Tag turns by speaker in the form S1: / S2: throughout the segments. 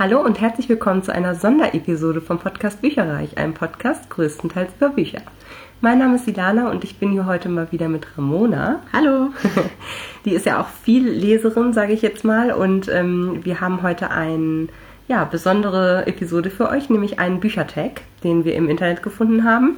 S1: Hallo und herzlich willkommen zu einer Sonderepisode vom Podcast Bücherreich, einem Podcast größtenteils über Bücher. Mein Name ist Silana und ich bin hier heute mal wieder mit Ramona.
S2: Hallo.
S1: Die ist ja auch viel Leserin, sage ich jetzt mal. Und ähm, wir haben heute eine ja, besondere Episode für euch, nämlich einen Büchertag, den wir im Internet gefunden haben.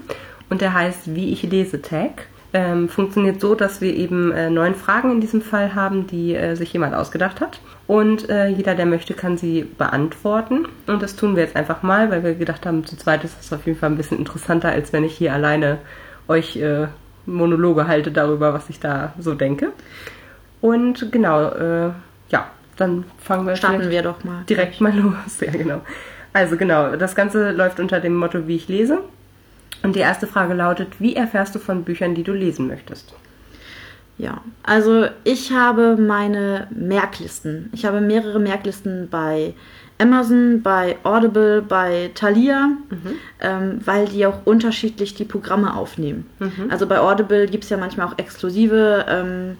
S1: Und der heißt Wie ich lese Tag ähm, funktioniert so, dass wir eben äh, neun Fragen in diesem Fall haben, die äh, sich jemand ausgedacht hat. Und äh, jeder, der möchte, kann sie beantworten. Und das tun wir jetzt einfach mal, weil wir gedacht haben, zu zweit ist das auf jeden Fall ein bisschen interessanter, als wenn ich hier alleine euch äh, Monologe halte darüber, was ich da so denke. Und genau, äh, ja, dann fangen wir
S2: Starten wir doch mal.
S1: Direkt mal los. Ja, genau. Also genau, das Ganze läuft unter dem Motto, wie ich lese. Und die erste Frage lautet, wie erfährst du von Büchern, die du lesen möchtest?
S2: Ja, also ich habe meine Merklisten. Ich habe mehrere Merklisten bei Amazon, bei Audible, bei Thalia, mhm. ähm, weil die auch unterschiedlich die Programme aufnehmen. Mhm. Also bei Audible gibt es ja manchmal auch exklusive ähm,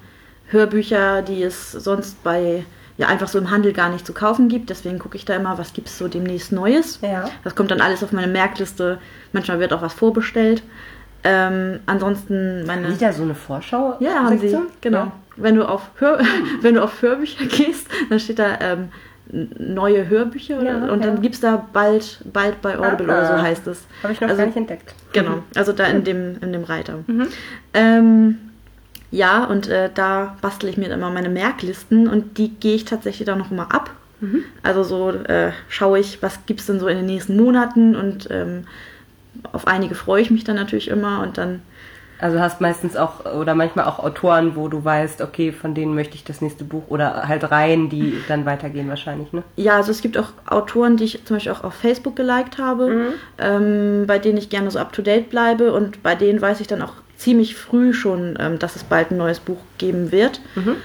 S2: Hörbücher, die es sonst bei ja einfach so im Handel gar nicht zu kaufen gibt. Deswegen gucke ich da immer, was gibt es so demnächst Neues. Ja. Das kommt dann alles auf meine Merkliste. Manchmal wird auch was vorbestellt. Ähm, ansonsten meine.
S1: Haben die da so eine Vorschau?
S2: Ja, haben sie. Genau. Ja. Wenn du auf Hör wenn du auf Hörbücher gehst, dann steht da ähm, neue Hörbücher ja, und ja. dann gibt es da bald, bald bei Audible ah, oder so heißt es.
S1: Habe ich noch also, gar nicht entdeckt.
S2: Genau, mhm. also da in dem, in dem Reiter. Mhm. Ähm, ja, und äh, da bastel ich mir dann immer meine Merklisten und die gehe ich tatsächlich dann noch mal ab. Mhm. Also so äh, schaue ich, was gibt es denn so in den nächsten Monaten und ähm, auf einige freue ich mich dann natürlich immer und dann.
S1: Also hast meistens auch oder manchmal auch Autoren, wo du weißt, okay, von denen möchte ich das nächste Buch oder halt Reihen, die dann weitergehen wahrscheinlich, ne?
S2: Ja, also es gibt auch Autoren, die ich zum Beispiel auch auf Facebook geliked habe, mhm. ähm, bei denen ich gerne so up to date bleibe und bei denen weiß ich dann auch ziemlich früh schon, ähm, dass es bald ein neues Buch geben wird. Mhm.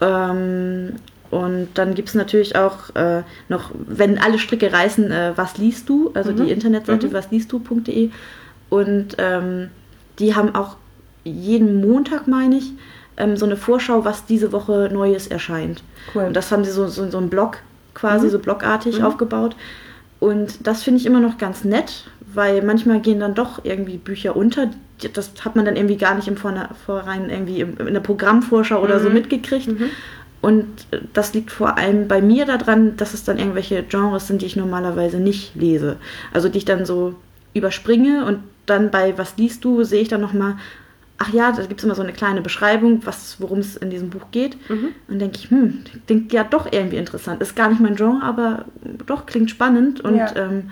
S2: Ähm, und dann gibt es natürlich auch äh, noch, wenn alle Stricke reißen, äh, was liest du? Also mhm. die Internetseite mhm. wasliestdu.de. Und ähm, die haben auch jeden Montag, meine ich, ähm, so eine Vorschau, was diese Woche Neues erscheint. Cool. Und das haben sie so, so, so einen Blog quasi, mhm. so blogartig mhm. aufgebaut. Und das finde ich immer noch ganz nett, weil manchmal gehen dann doch irgendwie Bücher unter. Das hat man dann irgendwie gar nicht im Vorhinein irgendwie in der Programmvorschau oder mhm. so mitgekriegt. Mhm. Und das liegt vor allem bei mir daran, dass es dann irgendwelche Genres sind, die ich normalerweise nicht lese. Also die ich dann so überspringe und dann bei Was liest du, sehe ich dann nochmal, ach ja, da gibt es immer so eine kleine Beschreibung, worum es in diesem Buch geht. Mhm. Und denke ich, hm, klingt ja doch irgendwie interessant. Ist gar nicht mein Genre, aber doch klingt spannend. Und ja, ähm,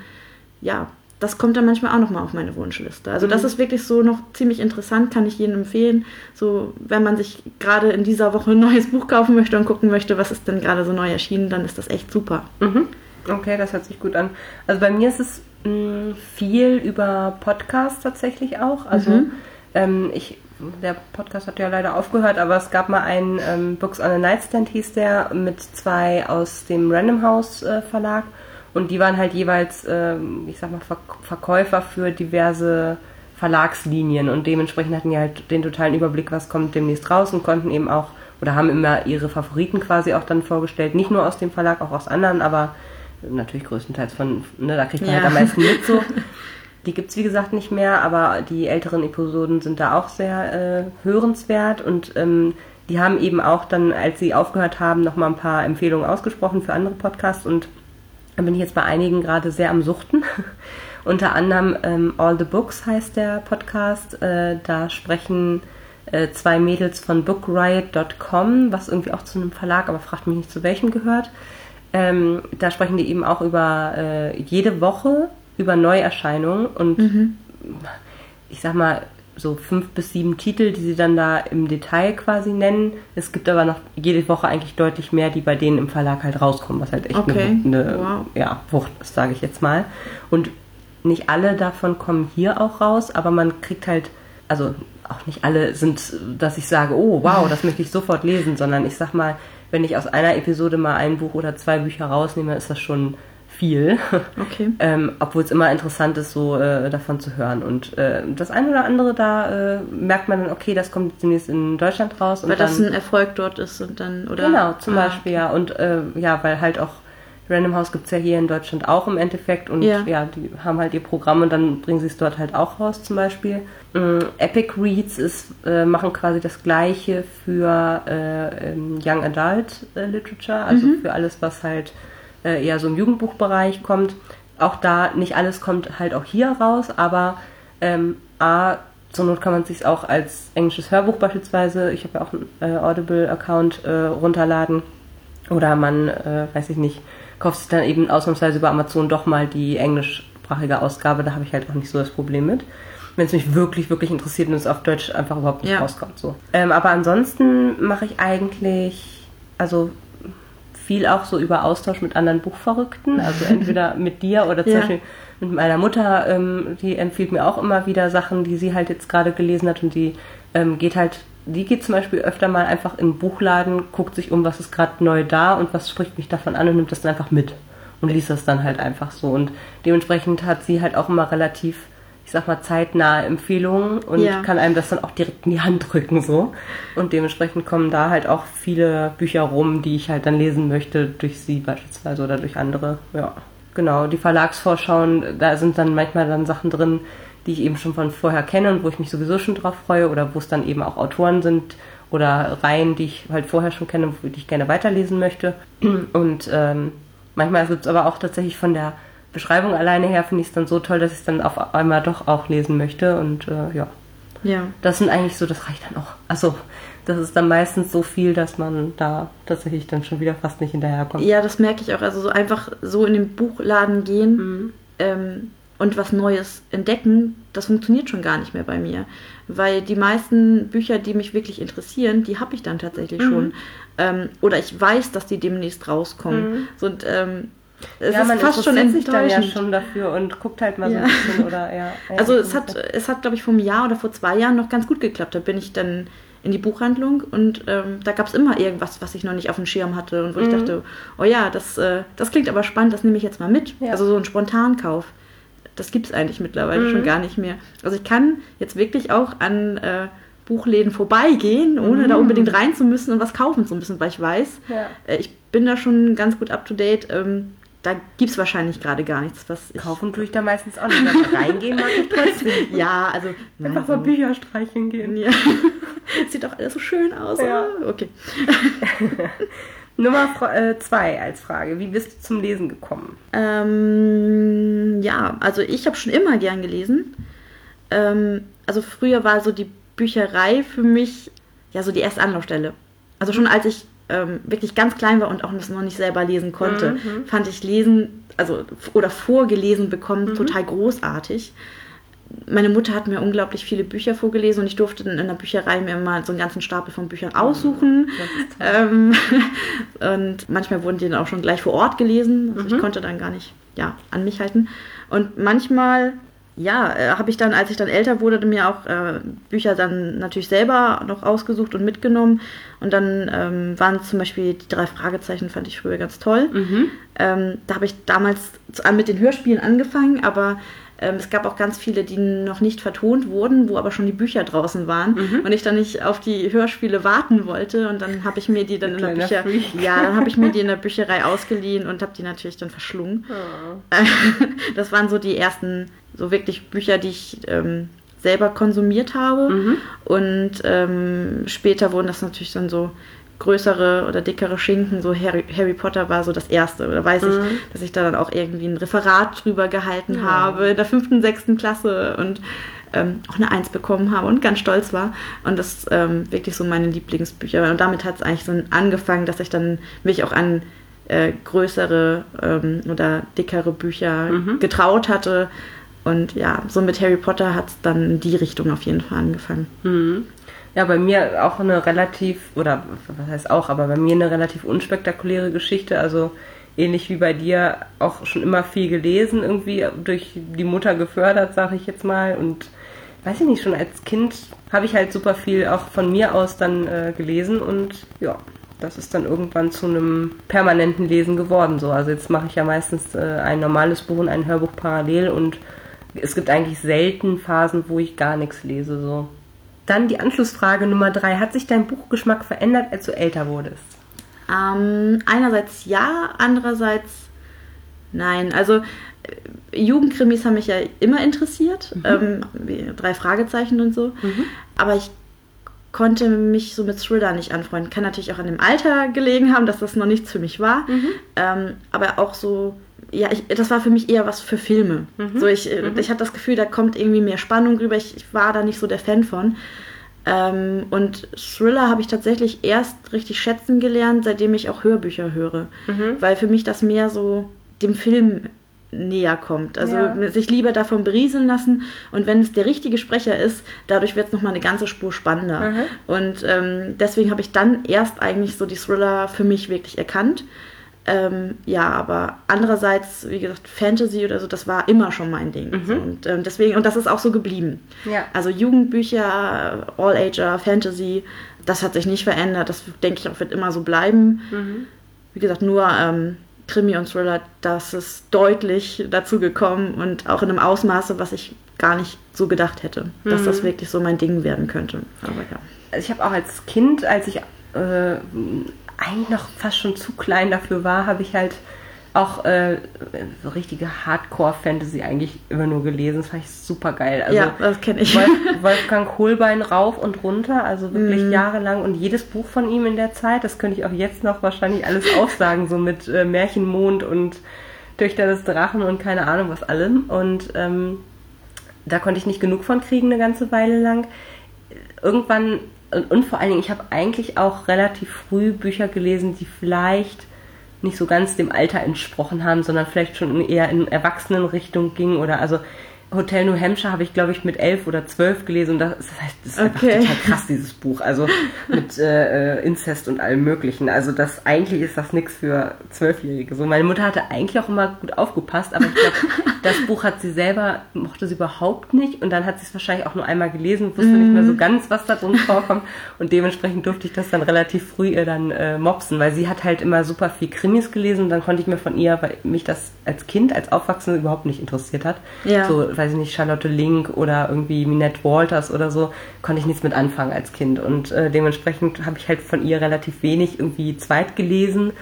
S2: ja das kommt dann manchmal auch nochmal auf meine Wunschliste. Also mhm. das ist wirklich so noch ziemlich interessant, kann ich jedem empfehlen. So, wenn man sich gerade in dieser Woche ein neues Buch kaufen möchte und gucken möchte, was ist denn gerade so neu erschienen, dann ist das echt super.
S1: Mhm. Okay, das hört sich gut an. Also bei mir ist es mh, mm, viel über Podcasts tatsächlich auch. Also mhm. ähm, ich der Podcast hat ja leider aufgehört, aber es gab mal einen ähm, Books on a Nightstand hieß der mit zwei aus dem Random House äh, Verlag und die waren halt jeweils, ähm, ich sag mal, Verkäufer für diverse Verlagslinien und dementsprechend hatten die halt den totalen Überblick, was kommt demnächst raus und konnten eben auch oder haben immer ihre Favoriten quasi auch dann vorgestellt, nicht nur aus dem Verlag, auch aus anderen, aber natürlich größtenteils von, ne, da kriegt man ja. halt am meisten mit so. Die gibt's wie gesagt nicht mehr, aber die älteren Episoden sind da auch sehr äh, hörenswert und ähm, die haben eben auch dann, als sie aufgehört haben, nochmal ein paar Empfehlungen ausgesprochen für andere Podcasts und da bin ich jetzt bei einigen gerade sehr am Suchten. Unter anderem ähm, All the Books heißt der Podcast. Äh, da sprechen äh, zwei Mädels von bookriot.com, was irgendwie auch zu einem Verlag, aber fragt mich nicht zu welchem gehört. Ähm, da sprechen die eben auch über äh, jede Woche über Neuerscheinungen und mhm. ich sag mal, so fünf bis sieben Titel, die sie dann da im Detail quasi nennen. Es gibt aber noch jede Woche eigentlich deutlich mehr, die bei denen im Verlag halt rauskommen, was halt echt okay. eine, eine wow. ja, Wucht ist, sage ich jetzt mal. Und nicht alle davon kommen hier auch raus, aber man kriegt halt, also auch nicht alle sind, dass ich sage, oh wow, das möchte ich sofort lesen, sondern ich sag mal, wenn ich aus einer Episode mal ein Buch oder zwei Bücher rausnehme, ist das schon viel. Okay. ähm, Obwohl es immer interessant ist, so äh, davon zu hören. Und äh, das eine oder andere, da äh, merkt man dann, okay, das kommt demnächst in Deutschland raus.
S2: Weil das dann, ein Erfolg dort ist und dann, oder?
S1: Genau, zum ah, Beispiel, okay. ja. Und äh, ja, weil halt auch Random House gibt es ja hier in Deutschland auch im Endeffekt und ja. ja. die haben halt ihr Programm und dann bringen sie es dort halt auch raus zum Beispiel. Ähm, Epic Reads ist, äh, machen quasi das gleiche für äh, Young Adult äh, Literature, also mhm. für alles, was halt äh, eher so im Jugendbuchbereich kommt. Auch da, nicht alles kommt halt auch hier raus, aber ähm, A, zur Not kann man es sich auch als englisches Hörbuch beispielsweise, ich habe ja auch einen äh, Audible-Account, äh, runterladen. Oder man, äh, weiß ich nicht, kauft sich dann eben ausnahmsweise über Amazon doch mal die englischsprachige Ausgabe. Da habe ich halt auch nicht so das Problem mit. Wenn es mich wirklich, wirklich interessiert und es auf Deutsch einfach überhaupt nicht ja. rauskommt. So. Ähm, aber ansonsten mache ich eigentlich, also viel auch so über Austausch mit anderen Buchverrückten. Also entweder mit dir oder zum ja. Beispiel mit meiner Mutter, ähm, die empfiehlt mir auch immer wieder Sachen, die sie halt jetzt gerade gelesen hat und die ähm, geht halt, die geht zum Beispiel öfter mal einfach in den Buchladen, guckt sich um, was ist gerade neu da und was spricht mich davon an und nimmt das dann einfach mit und liest das dann halt einfach so. Und dementsprechend hat sie halt auch immer relativ, ich sag mal, zeitnahe Empfehlungen und ja. kann einem das dann auch direkt in die Hand drücken so. Und dementsprechend kommen da halt auch viele Bücher rum, die ich halt dann lesen möchte, durch sie beispielsweise oder durch andere, ja. Genau, die Verlagsvorschauen, da sind dann manchmal dann Sachen drin, die ich eben schon von vorher kenne und wo ich mich sowieso schon drauf freue oder wo es dann eben auch Autoren sind oder Reihen, die ich halt vorher schon kenne, die ich gerne weiterlesen möchte. Und ähm, manchmal gibt es aber auch tatsächlich von der Beschreibung alleine her, finde ich es dann so toll, dass ich es dann auf einmal doch auch lesen möchte und äh, ja. Ja. Das sind eigentlich so, das reicht dann auch. Also das ist dann meistens so viel, dass man da tatsächlich dann schon wieder fast nicht hinterherkommt.
S2: Ja, das merke ich auch. Also so einfach so in den Buchladen gehen mhm. ähm, und was Neues entdecken, das funktioniert schon gar nicht mehr bei mir. Weil die meisten Bücher, die mich wirklich interessieren, die habe ich dann tatsächlich mhm. schon. Ähm, oder ich weiß, dass die demnächst rauskommen. Mhm. So, und, ähm,
S1: es ja, ist man fast schon sich dann ja schon dafür und guckt halt mal ja. so ein bisschen oder ja.
S2: Also es hat, es hat, glaube ich, vor einem Jahr oder vor zwei Jahren noch ganz gut geklappt. Da bin ich dann in die Buchhandlung und ähm, da gab es immer irgendwas, was ich noch nicht auf dem Schirm hatte und wo mhm. ich dachte, oh ja, das, äh, das klingt aber spannend, das nehme ich jetzt mal mit. Ja. Also so ein Spontankauf. Das gibt es eigentlich mittlerweile mhm. schon gar nicht mehr. Also ich kann jetzt wirklich auch an äh, Buchläden vorbeigehen, ohne mhm. da unbedingt rein zu müssen und was kaufen so ein bisschen, weil ich weiß, ja. äh, ich bin da schon ganz gut up to date. Ähm, da gibt es wahrscheinlich gerade gar nichts, was
S1: ich Kaufen tue ich da meistens auch nicht. Also reingehen mag ich trotzdem.
S2: ja, also.
S1: Einfach mal Bücher streichen gehen. Ja.
S2: Sieht doch alles so schön aus. Ja. Okay.
S1: Nummer äh, zwei als Frage. Wie bist du zum Lesen gekommen?
S2: Ähm, ja, also ich habe schon immer gern gelesen. Ähm, also früher war so die Bücherei für mich ja so die erste Anlaufstelle. Also schon als ich ähm, wirklich ganz klein war und auch das noch nicht selber lesen konnte, mhm. fand ich Lesen, also oder vorgelesen bekommen, mhm. total großartig. Meine Mutter hat mir unglaublich viele Bücher vorgelesen und ich durfte dann in der Bücherei mir immer so einen ganzen Stapel von Büchern aussuchen. Ähm, und manchmal wurden die dann auch schon gleich vor Ort gelesen. Also mhm. Ich konnte dann gar nicht ja, an mich halten. Und manchmal ja, äh, habe ich dann, als ich dann älter wurde, mir auch äh, Bücher dann natürlich selber noch ausgesucht und mitgenommen. Und dann ähm, waren zum Beispiel die drei Fragezeichen, fand ich früher ganz toll. Mhm. Ähm, da habe ich damals mit den Hörspielen angefangen, aber ähm, es gab auch ganz viele, die noch nicht vertont wurden, wo aber schon die Bücher draußen waren mhm. und ich dann nicht auf die Hörspiele warten wollte. Und dann habe ich mir die dann in der Bücher, ja, dann habe ich mir die in der Bücherei ausgeliehen und habe die natürlich dann verschlungen. Oh. Das waren so die ersten so wirklich Bücher, die ich ähm, selber konsumiert habe. Mhm. Und ähm, später wurden das natürlich dann so größere oder dickere Schinken. So Harry, Harry Potter war so das erste. Da weiß mhm. ich, dass ich da dann auch irgendwie ein Referat drüber gehalten ja. habe in der fünften, sechsten Klasse und ähm, auch eine Eins bekommen habe und ganz stolz war. Und das ähm, wirklich so meine Lieblingsbücher. Und damit hat es eigentlich so angefangen, dass ich dann mich auch an äh, größere ähm, oder dickere Bücher mhm. getraut hatte und ja, so mit Harry Potter hat es dann in die Richtung auf jeden Fall angefangen.
S1: Mhm. Ja, bei mir auch eine relativ, oder was heißt auch, aber bei mir eine relativ unspektakuläre Geschichte. Also ähnlich wie bei dir auch schon immer viel gelesen, irgendwie durch die Mutter gefördert, sage ich jetzt mal. Und weiß ich nicht, schon als Kind habe ich halt super viel auch von mir aus dann äh, gelesen und ja, das ist dann irgendwann zu einem permanenten Lesen geworden. So, also jetzt mache ich ja meistens äh, ein normales Buch und ein Hörbuch parallel und es gibt eigentlich selten Phasen, wo ich gar nichts lese. So. Dann die Anschlussfrage Nummer drei. Hat sich dein Buchgeschmack verändert, als du älter wurdest?
S2: Ähm, einerseits ja, andererseits Nein, also äh, Jugendkrimis haben mich ja immer interessiert. Mhm. Ähm, drei Fragezeichen und so. Mhm. Aber ich konnte mich so mit Thriller nicht anfreunden. Kann natürlich auch an dem Alter gelegen haben, dass das noch nichts für mich war. Mhm. Ähm, aber auch so, ja, ich, das war für mich eher was für Filme. Mhm. So ich, äh, mhm. ich hatte das Gefühl, da kommt irgendwie mehr Spannung rüber. Ich, ich war da nicht so der Fan von. Ähm, und Thriller habe ich tatsächlich erst richtig schätzen gelernt, seitdem ich auch Hörbücher höre. Mhm. Weil für mich das mehr so dem Film näher kommt. Also ja. sich lieber davon berieseln lassen und wenn es der richtige Sprecher ist, dadurch wird es nochmal eine ganze Spur spannender. Mhm. Und ähm, deswegen habe ich dann erst eigentlich so die Thriller für mich wirklich erkannt. Ähm, ja, aber andererseits, wie gesagt, Fantasy oder so, das war immer schon mein Ding. Mhm. Und ähm, deswegen, und das ist auch so geblieben. Ja. Also Jugendbücher, All-Ager, Fantasy, das hat sich nicht verändert. Das denke ich auch wird immer so bleiben. Mhm. Wie gesagt, nur ähm, Krimi und Thriller, das ist deutlich dazu gekommen und auch in einem Ausmaße, was ich gar nicht so gedacht hätte, dass mhm. das wirklich so mein Ding werden könnte. Aber ja.
S1: Also ich habe auch als Kind, als ich äh, eigentlich noch fast schon zu klein dafür war, habe ich halt auch äh, so richtige Hardcore-Fantasy eigentlich immer nur gelesen. Das fand ich super geil.
S2: Also ja, das kenne ich.
S1: Wolf, Wolfgang Kohlbein rauf und runter, also wirklich mm. jahrelang und jedes Buch von ihm in der Zeit, das könnte ich auch jetzt noch wahrscheinlich alles aufsagen, so mit äh, Märchenmond und Töchter des Drachen und keine Ahnung was allem. Und ähm, da konnte ich nicht genug von kriegen eine ganze Weile lang. Irgendwann, und, und vor allen Dingen, ich habe eigentlich auch relativ früh Bücher gelesen, die vielleicht nicht so ganz dem Alter entsprochen haben, sondern vielleicht schon eher in Erwachsenenrichtung ging oder also Hotel New Hampshire habe ich, glaube ich, mit elf oder zwölf gelesen und das, heißt, das ist okay. einfach total krass, dieses Buch. Also mit äh, äh, Inzest und allem Möglichen. Also das eigentlich ist das nichts für Zwölfjährige. So, meine Mutter hatte eigentlich auch immer gut aufgepasst, aber ich glaube, das Buch hat sie selber, mochte sie überhaupt nicht und dann hat sie es wahrscheinlich auch nur einmal gelesen, wusste mm. nicht mehr so mhm. ganz, was da drin vorkommt und dementsprechend durfte ich das dann relativ früh ihr dann äh, mopsen, weil sie hat halt immer super viel Krimis gelesen und dann konnte ich mir von ihr, weil mich das als Kind, als Aufwachsende überhaupt nicht interessiert hat, ja. so weiß ich nicht, Charlotte Link oder irgendwie Minette Walters oder so, konnte ich nichts mit anfangen als Kind. Und äh, dementsprechend habe ich halt von ihr relativ wenig irgendwie zweit gelesen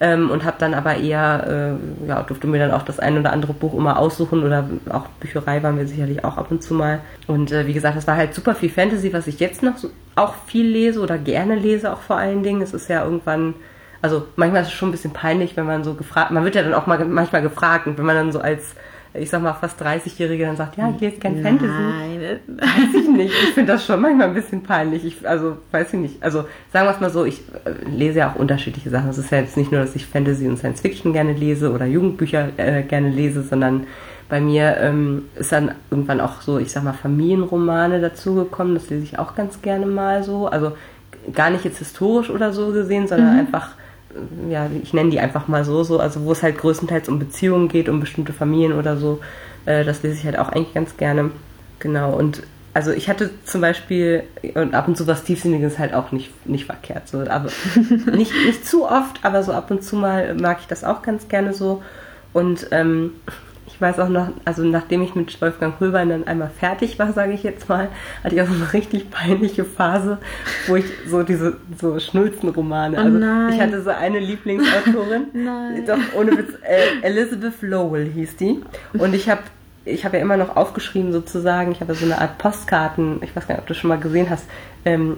S1: ähm, und habe dann aber eher, äh, ja, durfte mir dann auch das ein oder andere Buch immer aussuchen oder auch Bücherei waren wir sicherlich auch ab und zu mal. Und äh, wie gesagt, das war halt super viel Fantasy, was ich jetzt noch so, auch viel lese oder gerne lese auch vor allen Dingen. Es ist ja irgendwann also manchmal ist es schon ein bisschen peinlich, wenn man so gefragt, man wird ja dann auch mal manchmal gefragt und wenn man dann so als ich sag mal, fast 30-Jährige dann sagt, ja, ich lese kein Fantasy. Nein. Weiß ich nicht. Ich finde das schon manchmal ein bisschen peinlich. Ich, also, weiß ich nicht. Also, sagen wir es mal so, ich äh, lese ja auch unterschiedliche Sachen. Es ist ja jetzt nicht nur, dass ich Fantasy und Science Fiction gerne lese oder Jugendbücher äh, gerne lese, sondern bei mir ähm, ist dann irgendwann auch so, ich sag mal, Familienromane dazugekommen. Das lese ich auch ganz gerne mal so. Also, gar nicht jetzt historisch oder so gesehen, sondern mhm. einfach ja, ich nenne die einfach mal so, so, also wo es halt größtenteils um Beziehungen geht, um bestimmte Familien oder so. Äh, das lese ich halt auch eigentlich ganz gerne. Genau, und also ich hatte zum Beispiel, und ab und zu was Tiefsinniges halt auch nicht, nicht verkehrt. So, aber nicht, nicht zu oft, aber so ab und zu mal mag ich das auch ganz gerne so. Und ähm, ich weiß auch noch, also nachdem ich mit Wolfgang Röbein dann einmal fertig war, sage ich jetzt mal, hatte ich auch so eine richtig peinliche Phase, wo ich so diese so Schnulzenromane, oh also nein. ich hatte so eine Lieblingsautorin, nein. doch ohne Witz, äh, Elizabeth Lowell hieß die und ich habe ich habe ja immer noch aufgeschrieben sozusagen, ich habe so eine Art Postkarten, ich weiß gar nicht, ob du schon mal gesehen hast, ähm,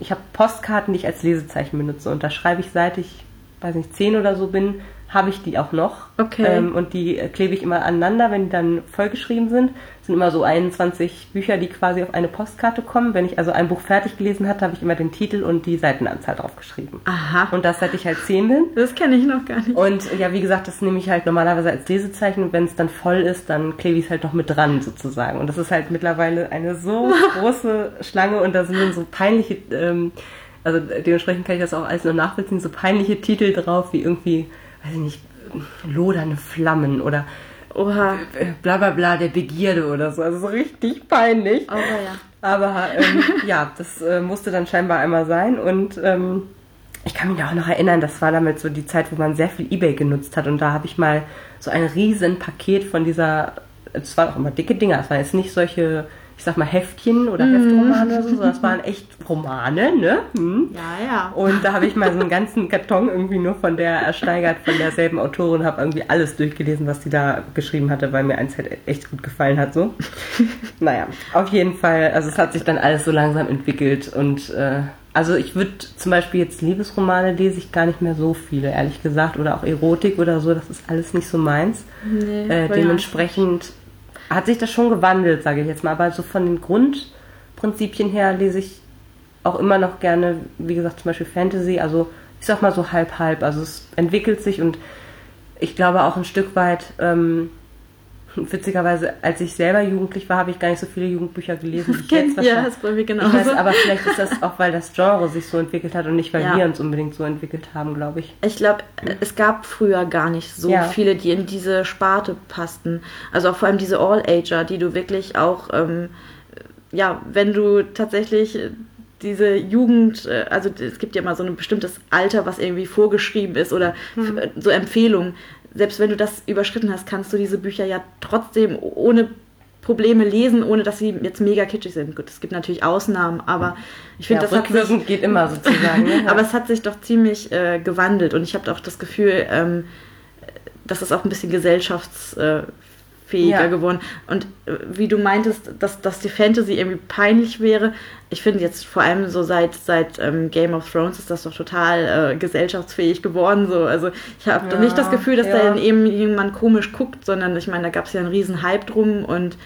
S1: ich habe Postkarten, die ich als Lesezeichen benutze und da schreibe ich seit ich, weiß nicht, zehn oder so bin, habe ich die auch noch.
S2: Okay.
S1: Ähm, und die klebe ich immer aneinander, wenn die dann vollgeschrieben sind. Das sind immer so 21 Bücher, die quasi auf eine Postkarte kommen. Wenn ich also ein Buch fertig gelesen hatte, habe ich immer den Titel und die Seitenanzahl draufgeschrieben.
S2: Aha.
S1: Und das seit ich halt 10 bin.
S2: Das kenne ich noch gar nicht.
S1: Und ja, wie gesagt, das nehme ich halt normalerweise als Lesezeichen und wenn es dann voll ist, dann klebe ich es halt noch mit dran sozusagen. Und das ist halt mittlerweile eine so große Schlange und da sind dann so peinliche, ähm, also dementsprechend kann ich das auch alles nur nachvollziehen, so peinliche Titel drauf, wie irgendwie weiß ich nicht, lodernde Flammen oder Oha. bla bla bla der Begierde oder so. Also so richtig peinlich.
S2: Oh, ja.
S1: Aber ähm, ja, das äh, musste dann scheinbar einmal sein und ähm, ich kann mich auch noch erinnern, das war damit so die Zeit, wo man sehr viel Ebay genutzt hat und da habe ich mal so ein riesen Paket von dieser, es waren auch immer dicke Dinger, es waren jetzt nicht solche ich sag mal, Heftchen oder Heftromane oder so, sondern das waren echt Romane, ne? Hm.
S2: Ja, ja.
S1: Und da habe ich mal so einen ganzen Karton irgendwie nur von der ersteigert, von derselben Autorin, habe irgendwie alles durchgelesen, was die da geschrieben hatte, weil mir eins halt echt gut gefallen hat, so. naja, auf jeden Fall, also es hat sich dann alles so langsam entwickelt und äh, also ich würde zum Beispiel jetzt Liebesromane lese ich gar nicht mehr so viele, ehrlich gesagt, oder auch Erotik oder so, das ist alles nicht so meins.
S2: Nee,
S1: äh, dementsprechend hat sich das schon gewandelt, sage ich jetzt mal, aber so von den Grundprinzipien her lese ich auch immer noch gerne, wie gesagt, zum Beispiel Fantasy, also ich sag mal so halb halb, also es entwickelt sich und ich glaube auch ein Stück weit ähm, Witzigerweise, als ich selber jugendlich war, habe ich gar nicht so viele Jugendbücher gelesen. wie ich jetzt
S2: ja, ist bei mir
S1: ich
S2: genauso.
S1: weiß, aber vielleicht ist das auch, weil das Genre sich so entwickelt hat und nicht, weil
S2: Ja.
S1: wir uns unbedingt so entwickelt haben, glaube ich.
S2: Ich glaube, es gab früher gar nicht so
S1: Ja.
S2: viele, die in diese Sparte passten. Also auch vor allem diese All-Ager, die du wirklich auch, ähm, ja, wenn du tatsächlich äh, diese Jugend, äh, also es gibt ja immer so ein bestimmtes Alter, was irgendwie vorgeschrieben ist oder
S1: Hm.
S2: f- so Empfehlungen. Selbst wenn du das überschritten hast, kannst du diese Bücher ja trotzdem ohne Probleme lesen, ohne dass sie jetzt mega kitschig sind. Gut, es gibt natürlich Ausnahmen, aber ich finde,
S1: Ja,
S2: das hat sich,
S1: geht immer sozusagen. Ne?
S2: aber es hat sich doch ziemlich äh, gewandelt und ich habe auch das Gefühl, ähm, dass es auch ein bisschen gesellschaftsfähiger
S1: Ja.
S2: geworden. Und äh, wie du meintest, dass, dass die Fantasy irgendwie peinlich wäre, ich finde jetzt vor allem so seit, seit ähm, Game of Thrones ist das doch total äh, gesellschaftsfähig geworden. So. Also ich habe doch
S1: Ja,
S2: nicht das Gefühl, dass
S1: ja.
S2: da dann eben jemand komisch guckt, sondern ich meine, da gab es ja einen riesen Hype drum und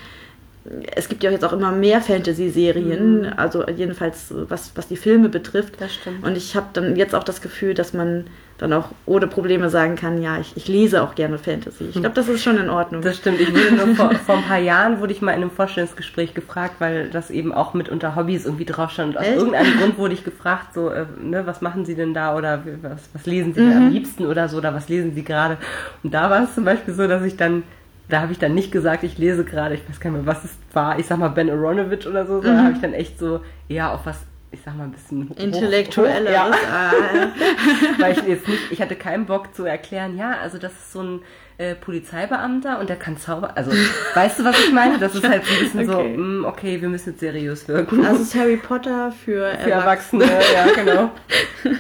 S2: es gibt ja jetzt auch immer mehr Fantasy-Serien,
S1: Mhm.
S2: also jedenfalls was, was die Filme betrifft.
S1: Das stimmt.
S2: Und ich habe dann jetzt auch das Gefühl, dass man dann auch ohne Probleme sagen kann, ja, ich, ich lese auch gerne Fantasy. Ich glaube, das ist schon in Ordnung.
S1: Das stimmt. Ich wurde nur vor, vor ein paar Jahren wurde ich mal in einem Vorstellungsgespräch gefragt, weil das eben auch mit unter Hobbys irgendwie drauf stand. Und aus
S2: Echt?
S1: irgendeinem Grund wurde ich gefragt, so, äh, ne, was machen Sie denn da oder was, was lesen Sie denn am liebsten oder so oder was lesen Sie gerade? Und da war es zum Beispiel so, dass ich dann da habe ich dann nicht gesagt, ich lese gerade, ich weiß gar nicht mehr, was es war, ich sag mal Ben Aronovich oder so, sondern habe ich dann echt so, ja, auf was, ich sag mal ein bisschen
S2: Intellektuelles.
S1: ja.
S2: Ah,
S1: weil ich jetzt nicht, ich hatte keinen Bock zu erklären, ja, also das ist so ein äh, Polizeibeamter und der kann Zauber, also weißt du, was ich meine? Das ist halt so ein bisschen
S2: Okay.
S1: so, mm, okay, wir müssen jetzt seriös wirken.
S2: also ist Harry Potter für,
S1: für Erwachsene, ja, genau.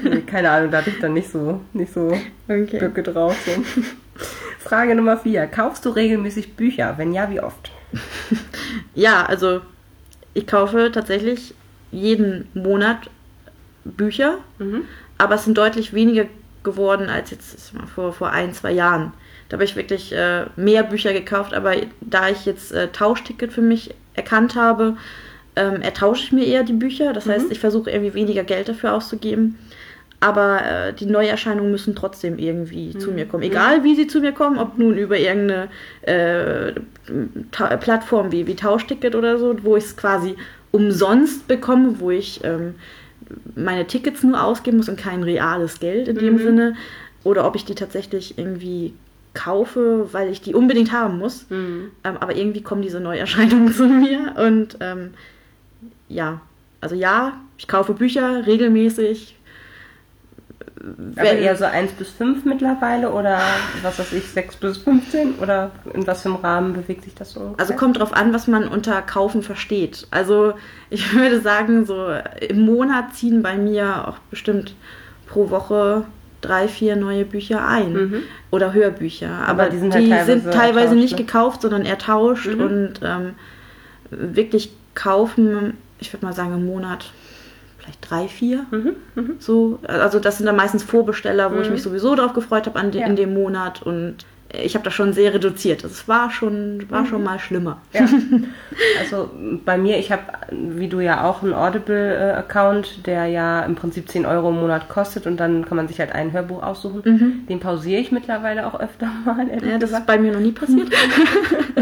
S1: Nee, keine Ahnung, da hatte ich dann nicht so, nicht so
S2: Okay.
S1: Böcke drauf. So. Frage Nummer vier. Kaufst du regelmäßig Bücher? Wenn ja, wie oft?
S2: Ja, also ich kaufe tatsächlich jeden Monat Bücher,
S1: Mhm.
S2: aber es sind deutlich weniger geworden als jetzt vor, vor ein, zwei Jahren. Da habe ich wirklich äh, mehr Bücher gekauft, aber da ich jetzt äh, Tauschticket für mich erkannt habe, ähm, ertausche ich mir eher die Bücher. Das heißt, ich versuche irgendwie weniger Geld dafür auszugeben. Aber äh, die Neuerscheinungen müssen trotzdem irgendwie zu mir kommen. Egal wie sie zu mir kommen, ob nun über irgendeine äh, Plattform wie, wie Tauschticket oder so, wo ich es quasi umsonst bekomme, wo ich ähm, meine Tickets nur ausgeben muss und kein reales Geld in dem Sinne. Oder ob ich die tatsächlich irgendwie kaufe, weil ich die unbedingt haben muss.
S1: Mhm.
S2: Ähm, aber irgendwie kommen diese Neuerscheinungen zu mir. Und ähm, ja, also ja, ich kaufe Bücher regelmäßig.
S1: Aber eher so 1 bis 5 mittlerweile oder was weiß ich, 6 bis 15? Oder in was für einem Rahmen bewegt sich das so? ungefähr?
S2: Also kommt drauf an, was man unter kaufen versteht. Also ich würde sagen, so im Monat ziehen bei mir auch bestimmt pro Woche drei, vier neue Bücher ein.
S1: Mhm.
S2: Oder Hörbücher. Aber,
S1: die
S2: die
S1: sind
S2: sind
S1: halt
S2: teilweise,
S1: teilweise
S2: teilweise nicht
S1: ne?
S2: gekauft, sondern ertauscht.
S1: Mhm.
S2: Und ähm, wirklich kaufen, ich würde mal sagen, im Monat vielleicht drei, vier.
S1: Mhm. Mhm.
S2: So, also das sind dann meistens Vorbesteller, wo ich
S1: Mhm.
S2: mich sowieso drauf gefreut habe an de,
S1: Ja.
S2: in dem Monat und ich habe das schon sehr reduziert. Es war schon, war
S1: Mhm.
S2: schon mal schlimmer.
S1: Ja. Also bei mir, ich habe, wie du ja auch, einen Audible-Account, der ja im Prinzip 10 Euro im Monat kostet und dann kann man sich halt ein Hörbuch aussuchen. Den pausiere ich mittlerweile auch öfter mal,
S2: Mhm. Ja, das
S1: gesagt.
S2: ist bei mir noch nie passiert.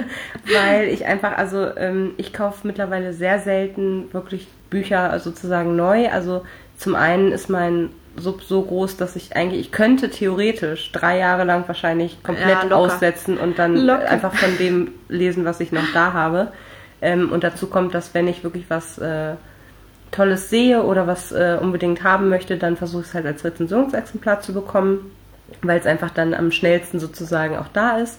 S1: weil ich einfach, also ähm, ich kaufe mittlerweile sehr selten wirklich Bücher sozusagen neu. Also zum einen ist mein Sub so groß, dass ich eigentlich, ich könnte theoretisch drei Jahre lang wahrscheinlich komplett
S2: Ja,
S1: aussetzen und dann
S2: Locker.
S1: einfach von dem lesen, was ich noch da habe. Ähm, und dazu kommt, dass wenn ich wirklich was äh, Tolles sehe oder was äh, unbedingt haben möchte, dann versuche ich es halt als Rezensionsexemplar zu bekommen, weil es einfach dann am schnellsten sozusagen auch da ist.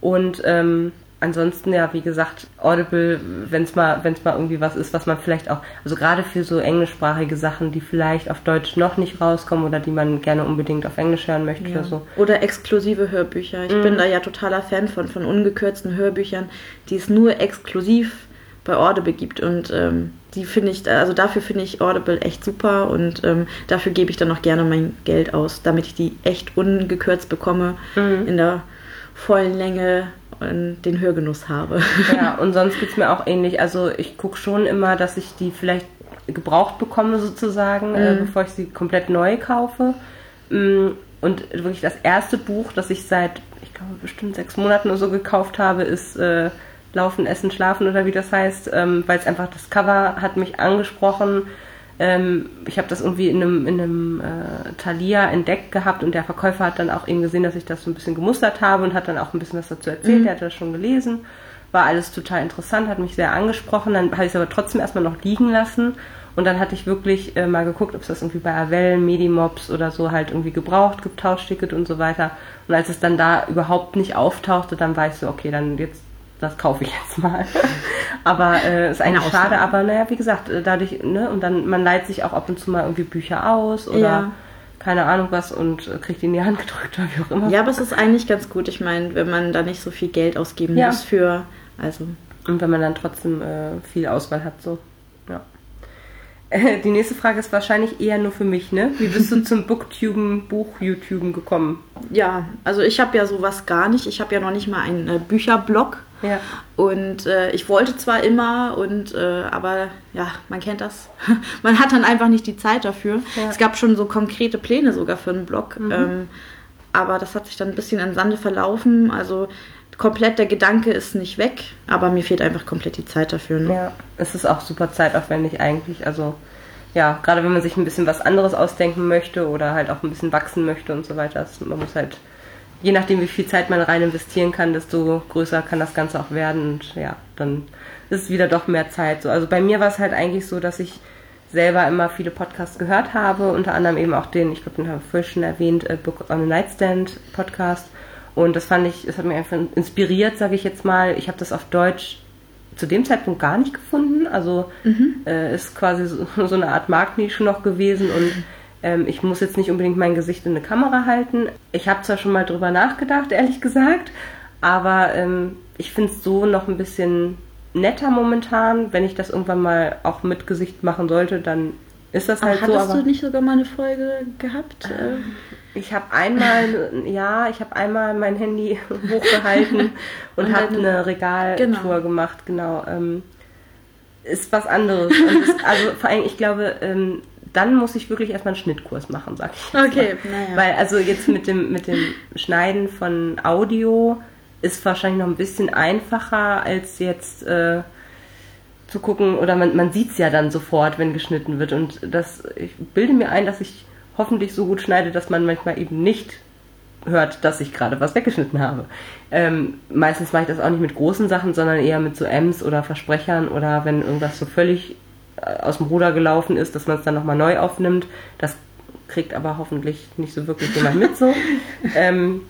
S1: Und ähm, ansonsten ja, wie gesagt, Audible, wenn es mal, wenn es mal irgendwie was ist, was man vielleicht auch, also gerade für so englischsprachige Sachen, die vielleicht auf Deutsch noch nicht rauskommen oder die man gerne unbedingt auf Englisch hören möchte
S2: Ja.
S1: oder so.
S2: Oder exklusive Hörbücher. Ich
S1: Mhm.
S2: bin da ja totaler Fan von, von ungekürzten Hörbüchern, die es nur exklusiv bei Audible gibt. Und ähm, die finde ich, also dafür finde ich Audible echt super und ähm, dafür gebe ich dann auch gerne mein Geld aus, damit ich die echt ungekürzt bekomme,
S1: Mhm.
S2: in der vollen Länge den Hörgenuss habe.
S1: Ja, und sonst geht's mir auch ähnlich. Also ich gucke schon immer, dass ich die vielleicht gebraucht bekomme sozusagen, äh,
S2: Mhm.
S1: bevor ich sie komplett neu kaufe. Mm, Und wirklich das erste Buch, das ich seit, ich glaube, bestimmt sechs Monaten oder so gekauft habe, ist äh, Laufen, Essen, Schlafen oder wie das heißt, ähm, weil es einfach das Cover hat mich angesprochen. Ähm, ich habe das irgendwie in einem, in einem äh, Thalia entdeckt gehabt und der Verkäufer hat dann auch eben gesehen, dass ich das so ein bisschen gemustert habe und hat dann auch ein bisschen was dazu erzählt.
S2: Mhm.
S1: Der hatte das schon gelesen. War alles total interessant, hat mich sehr angesprochen. Dann habe ich es aber trotzdem erstmal noch liegen lassen. Und dann hatte ich wirklich äh, mal geguckt, ob es das irgendwie bei Avell, Medimobs oder so halt irgendwie gebraucht, getauscht-Ticket und so weiter. Und als es dann da überhaupt nicht auftauchte, dann war ich so, okay, dann jetzt, das kaufe ich jetzt mal. aber äh, ist eigentlich schade, aber naja, wie gesagt, äh, dadurch, ne, und dann, man leiht sich auch ab und zu mal irgendwie Bücher aus oder
S2: Ja.
S1: keine Ahnung was und äh, kriegt die in die Hand gedrückt oder wie auch immer.
S2: ja, aber es ist eigentlich ganz gut. Ich meine, wenn man da nicht so viel Geld ausgeben
S1: Ja.
S2: muss für, also
S1: Und wenn man dann trotzdem äh, viel Auswahl hat, so. Ja. Äh, Die nächste Frage ist wahrscheinlich eher nur für mich, ne? Wie bist du zum Booktuben, Buch-YouTuben gekommen?
S2: Ja, also ich habe ja sowas gar nicht. Ich habe ja noch nicht mal einen Bücherblog.
S1: Ja.
S2: Und äh, ich wollte zwar immer, und äh, aber ja, man kennt das. man hat dann einfach nicht die Zeit dafür.
S1: Ja.
S2: Es gab schon so konkrete Pläne sogar für einen Blog.
S1: Mhm.
S2: Ähm, aber das hat sich dann ein bisschen im Sande verlaufen. Also komplett der Gedanke ist nicht weg, aber mir fehlt einfach komplett die Zeit dafür. Ne?
S1: Ja, es ist auch super zeitaufwendig eigentlich. Also, ja, gerade wenn man sich ein bisschen was anderes ausdenken möchte oder halt auch ein bisschen wachsen möchte und so weiter. Man muss halt, je nachdem, wie viel Zeit man rein investieren kann, desto größer kann das Ganze auch werden. Und ja, dann ist es wieder doch mehr Zeit. So, also bei mir war es halt eigentlich so, dass ich selber immer viele Podcasts gehört habe, unter anderem eben auch den, ich glaube, den habe ich vorhin schon erwähnt, äh, Book on a Nightstand Podcast. Und das fand ich, das hat mich einfach inspiriert, sage ich jetzt mal. Ich habe das auf Deutsch zu dem Zeitpunkt gar nicht gefunden. Also äh, ist quasi so, so eine Art Marktnische noch gewesen und ähm, ich muss jetzt nicht unbedingt mein Gesicht in eine Kamera halten. Ich habe zwar schon mal drüber nachgedacht, ehrlich gesagt, aber ähm, ich finde es so noch ein bisschen netter momentan. Wenn ich das irgendwann mal auch mit Gesicht machen sollte, dann ist das
S2: Aber
S1: halt so.
S2: hattest
S1: Aber
S2: du nicht sogar mal eine Folge gehabt? Äh,
S1: ich habe einmal, ja, ich habe einmal mein Handy hochgehalten und,
S2: Und
S1: habe eine Regaltour
S2: genau.
S1: gemacht, genau. Ähm, ist was anderes. Das, also vor allem, ich glaube, ähm, dann muss ich wirklich erstmal einen Schnittkurs machen, sag ich. jetzt
S2: Okay, naja.
S1: Weil also jetzt mit dem, mit dem Schneiden von Audio ist wahrscheinlich noch ein bisschen einfacher als jetzt äh, zu gucken, oder man, man sieht es ja dann sofort, wenn geschnitten wird. Und das, ich bilde mir ein, dass ich hoffentlich so gut schneide, dass man manchmal eben nicht hört, dass ich gerade was weggeschnitten habe. Ähm, meistens mache ich das auch nicht mit großen Sachen, sondern eher mit so Ms oder Versprechern oder wenn irgendwas so völlig aus dem Ruder gelaufen ist, dass man es dann nochmal neu aufnimmt. Das kriegt aber hoffentlich nicht so wirklich jemand mit so. ähm,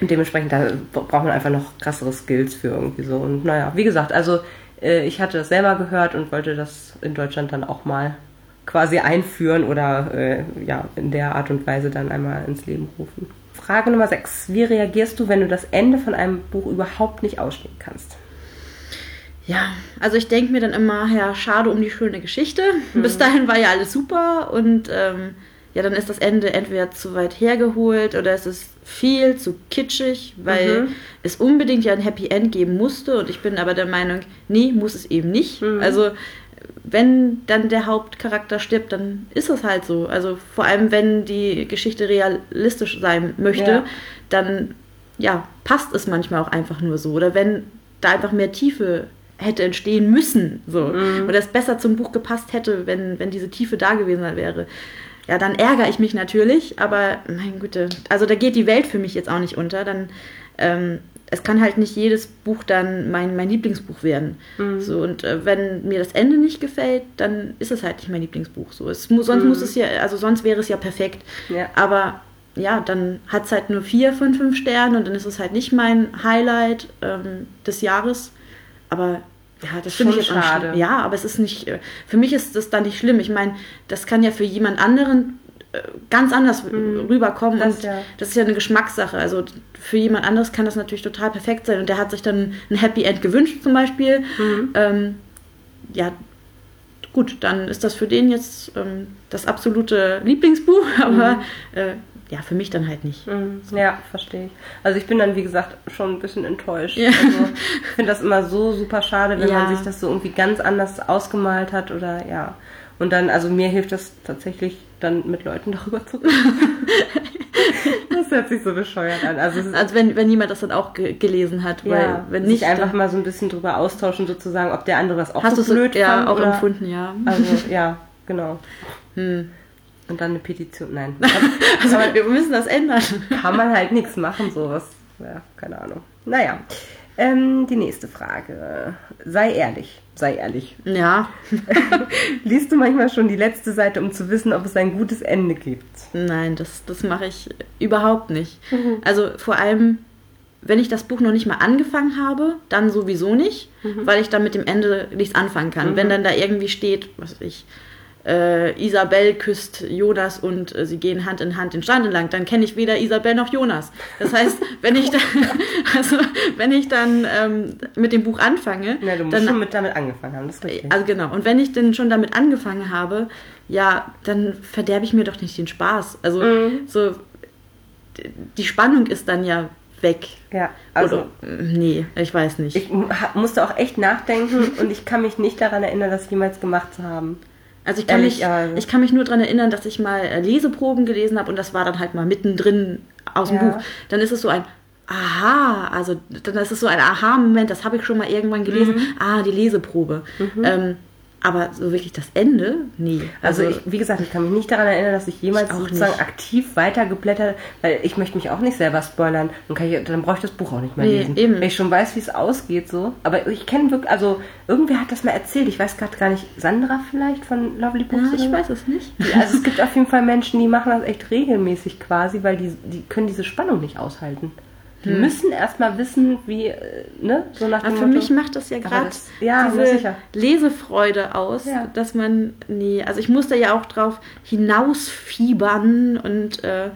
S1: und dementsprechend da braucht man einfach noch krassere Skills für irgendwie so. Und naja, wie gesagt, also äh, ich hatte das selber gehört und wollte das in Deutschland dann auch mal quasi einführen oder äh, ja, in der Art und Weise dann einmal ins Leben rufen. Frage Nummer 6. Wie reagierst du, wenn du das Ende von einem Buch überhaupt nicht ausstehen kannst?
S2: Ja, also ich denke mir dann immer, ja, schade um die schöne Geschichte. Bis dahin war ja alles super und ähm, ja, dann ist das Ende entweder zu weit hergeholt oder es ist viel zu kitschig, weil
S1: Mhm.
S2: es unbedingt ja ein Happy End geben musste und ich bin aber der Meinung, nee, muss es eben nicht.
S1: Mhm.
S2: Also wenn dann der Hauptcharakter stirbt, dann ist es halt so. Also vor allem, wenn die Geschichte realistisch sein möchte,
S1: Ja.
S2: dann ja, passt es manchmal auch einfach nur so. Oder wenn da einfach mehr Tiefe hätte entstehen müssen, so.
S1: Mhm.
S2: Oder es besser zum Buch gepasst hätte, wenn, wenn diese Tiefe da gewesen wäre. Ja, dann ärgere ich mich natürlich, aber mein Güte, also da geht die Welt für mich jetzt auch nicht unter. Dann, ähm, es kann halt nicht jedes Buch dann mein, mein Lieblingsbuch werden.
S1: Mhm.
S2: So, und äh, wenn mir das Ende nicht gefällt, dann ist es halt nicht mein Lieblingsbuch. So, es muss, sonst
S1: Mhm.
S2: muss es ja, also sonst wäre es ja perfekt.
S1: Ja.
S2: Aber ja, dann hat es halt nur vier von fünf Sternen und dann ist es halt nicht mein Highlight ähm, des Jahres. Aber ja, das finde ich jetzt schade. Ja, aber es ist nicht, äh, für mich ist das dann nicht schlimm. Ich meine, das kann ja für jemand anderen äh, ganz anders mhm. rüberkommen das, und ja. das ist ja eine Geschmackssache. Also für jemand anderes kann das natürlich total perfekt sein und der hat sich dann ein Happy End gewünscht zum Beispiel. Mhm. Ähm, ja, gut, dann ist das für den jetzt ähm, das absolute Lieblingsbuch, aber mhm. äh, ja, für mich dann halt nicht.
S1: Mhm. Ja, verstehe ich. Also ich bin dann, wie gesagt, schon ein bisschen enttäuscht. Ja. Also ich finde das immer so super schade, wenn ja. man sich das so irgendwie ganz anders ausgemalt hat oder ja. Und dann, also mir hilft das tatsächlich dann mit Leuten darüber zu reden. das hört sich so bescheuert an.
S2: Also, also wenn, wenn jemand das dann auch ge gelesen hat, weil ja, wenn nicht
S1: einfach mal so ein bisschen drüber austauschen sozusagen, ob der andere das auch Hast so blöd
S2: so, ja, auch oder, empfunden, ja.
S1: Also ja, genau. Hm. Und dann eine Petition, nein.
S2: also wir müssen das ändern.
S1: Kann man halt nichts machen, sowas. Ja, keine Ahnung. Naja. Ähm, die nächste Frage. Sei ehrlich. Sei ehrlich.
S2: Ja.
S1: Liest du manchmal schon die letzte Seite, um zu wissen, ob es ein gutes Ende gibt?
S2: Nein, das, das mache ich überhaupt nicht. Mhm. Also vor allem, wenn ich das Buch noch nicht mal angefangen habe, dann sowieso nicht, mhm. weil ich dann mit dem Ende nichts anfangen kann. Mhm. Wenn dann da irgendwie steht, was ich, äh, Isabel küsst Jonas und äh, sie gehen Hand in Hand den Strand entlang, dann kenne ich weder Isabel noch Jonas. Das heißt, wenn ich dann, also, wenn ich dann ähm, mit dem Buch anfange.
S1: Na, du musst
S2: dann,
S1: schon mit damit angefangen haben, das ist richtig.
S2: Also genau, und wenn ich denn schon damit angefangen habe, ja, dann verderbe ich mir doch nicht den Spaß. Also mhm. so die Spannung ist dann ja weg.
S1: Ja, also.
S2: Oder, nee, ich weiß nicht.
S1: Ich musste auch echt nachdenken und ich kann mich nicht daran erinnern, das jemals gemacht zu haben.
S2: Also ich kann, Ehrlich, mich, also. ich kann mich nur daran erinnern, dass ich mal äh, Leseproben gelesen habe und das war dann halt mal mittendrin aus dem ja. Buch. Dann ist es so ein Aha, also dann ist es so ein Aha-Moment, das habe ich schon mal irgendwann gelesen. Mhm. Ah, die Leseprobe. Mhm. Ähm, aber so wirklich das Ende? Nee.
S1: Also, also ich, wie gesagt, ich kann mich nicht daran erinnern, dass ich jemals ich sozusagen nicht. aktiv weitergeblättert weil ich möchte mich auch nicht selber spoilern. Dann, kann ich, dann brauche ich das Buch auch nicht mehr nee, lesen. Eben. Wenn ich schon weiß, wie es ausgeht, so. Aber ich kenne wirklich, also irgendwer hat das mal erzählt. Ich weiß gerade gar nicht, Sandra vielleicht von Lovely Books?
S2: Ja, ich weiß es nicht.
S1: Also es gibt auf jeden Fall Menschen, die machen das echt regelmäßig quasi, weil die, die können diese Spannung nicht aushalten. Die hm. müssen erstmal wissen, wie, äh, ne?
S2: So nach dem Aber für Motto. mich macht das ja gerade
S1: ja,
S2: diese Lesefreude aus, ja. dass man, nee, also ich muss da ja auch drauf hinausfiebern und äh,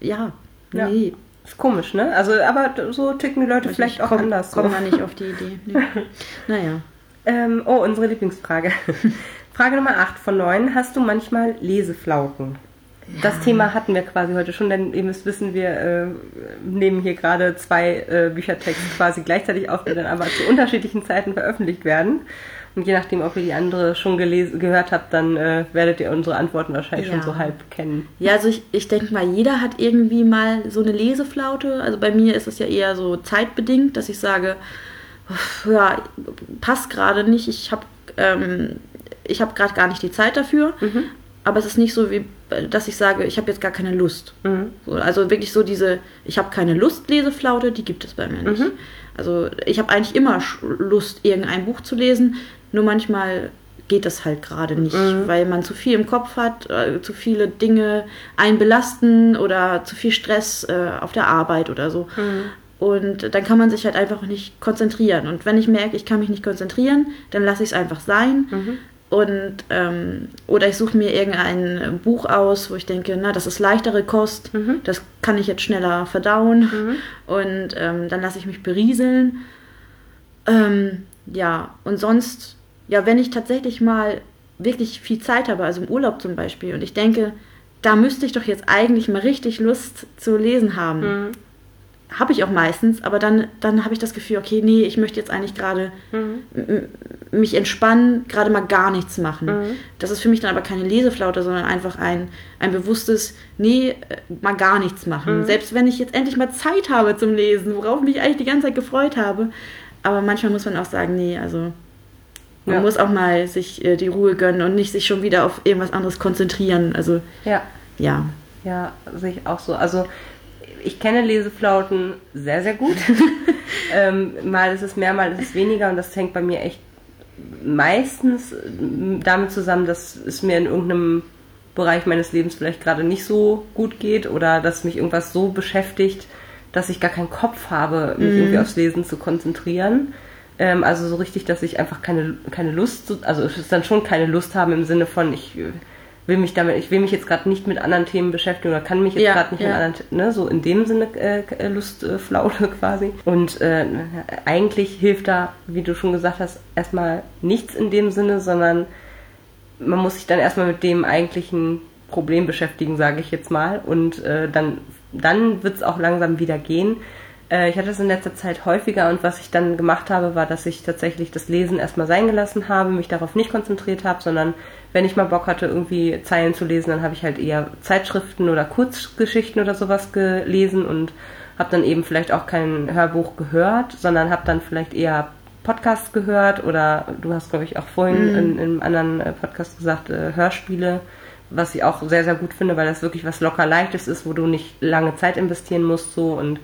S2: ja,
S1: ja, nee. Ist komisch, ne? Also, aber so ticken die Leute vielleicht auch komm, anders.
S2: Kommen so. wir nicht auf die Idee. Nee. naja.
S1: Ähm, oh, unsere Lieblingsfrage. Frage Nummer 8 von 9. Hast du manchmal Leseflauten? Das Thema hatten wir quasi heute schon, denn ihr müsst wissen, wir äh, nehmen hier gerade zwei äh, Büchertexte quasi gleichzeitig auf, die dann aber zu unterschiedlichen Zeiten veröffentlicht werden. Und je nachdem, ob ihr die andere schon gelesen, gehört habt, dann äh, werdet ihr unsere Antworten wahrscheinlich ja. schon so halb kennen.
S2: Ja, also ich, ich denke mal, jeder hat irgendwie mal so eine Leseflaute. Also bei mir ist es ja eher so zeitbedingt, dass ich sage, ja, passt gerade nicht. Ich habe ähm, ich habe gerade gar nicht die Zeit dafür. Mhm aber es ist nicht so, wie, dass ich sage, ich habe jetzt gar keine Lust. Mhm. So, also wirklich so diese, ich habe keine Lust Leseflaute, die gibt es bei mir nicht. Mhm. Also ich habe eigentlich immer Lust, irgendein Buch zu lesen, nur manchmal geht das halt gerade nicht, mhm. weil man zu viel im Kopf hat, äh, zu viele Dinge einen belasten oder zu viel Stress äh, auf der Arbeit oder so. Mhm. Und dann kann man sich halt einfach nicht konzentrieren. Und wenn ich merke, ich kann mich nicht konzentrieren, dann lasse ich es einfach sein. Mhm. Und, ähm, oder ich suche mir irgendein Buch aus, wo ich denke, na, das ist leichtere Kost, mhm. das kann ich jetzt schneller verdauen. Mhm. Und ähm, dann lasse ich mich berieseln. Ähm, ja, und sonst, ja, wenn ich tatsächlich mal wirklich viel Zeit habe, also im Urlaub zum Beispiel, und ich denke, da müsste ich doch jetzt eigentlich mal richtig Lust zu lesen haben. Mhm habe ich auch meistens, aber dann, dann habe ich das Gefühl, okay, nee, ich möchte jetzt eigentlich gerade mhm. mich entspannen, gerade mal gar nichts machen. Mhm. Das ist für mich dann aber keine Leseflaute, sondern einfach ein, ein bewusstes, nee, äh, mal gar nichts machen. Mhm. Selbst wenn ich jetzt endlich mal Zeit habe zum Lesen, worauf ich mich eigentlich die ganze Zeit gefreut habe. Aber manchmal muss man auch sagen, nee, also man ja. muss auch mal sich äh, die Ruhe gönnen und nicht sich schon wieder auf irgendwas anderes konzentrieren. Also
S1: ja.
S2: Ja.
S1: Ja, sehe ich auch so. Also ich kenne Leseflauten sehr, sehr gut. ähm, mal ist es mehr, mal ist es weniger und das hängt bei mir echt meistens damit zusammen, dass es mir in irgendeinem Bereich meines Lebens vielleicht gerade nicht so gut geht oder dass mich irgendwas so beschäftigt, dass ich gar keinen Kopf habe, mich mhm. irgendwie aufs Lesen zu konzentrieren. Ähm, also so richtig, dass ich einfach keine, keine Lust, also es ist dann schon keine Lust haben im Sinne von, ich will mich damit, ich will mich jetzt gerade nicht mit anderen Themen beschäftigen oder kann mich jetzt ja, gerade nicht ja. mit anderen, ne, so in dem Sinne äh, Lustflaute äh, quasi. Und äh, eigentlich hilft da, wie du schon gesagt hast, erstmal nichts in dem Sinne, sondern man muss sich dann erstmal mit dem eigentlichen Problem beschäftigen, sage ich jetzt mal. Und äh, dann, dann wird es auch langsam wieder gehen. Äh, ich hatte es in letzter Zeit häufiger und was ich dann gemacht habe, war, dass ich tatsächlich das Lesen erstmal sein gelassen habe, mich darauf nicht konzentriert habe, sondern wenn ich mal Bock hatte, irgendwie Zeilen zu lesen, dann habe ich halt eher Zeitschriften oder Kurzgeschichten oder sowas gelesen und habe dann eben vielleicht auch kein Hörbuch gehört, sondern habe dann vielleicht eher Podcasts gehört oder du hast, glaube ich, auch vorhin mhm. in, in, einem anderen äh, Podcast gesagt, äh, Hörspiele, was ich auch sehr, sehr gut finde, weil das wirklich was locker leichtes ist, wo du nicht lange Zeit investieren musst so und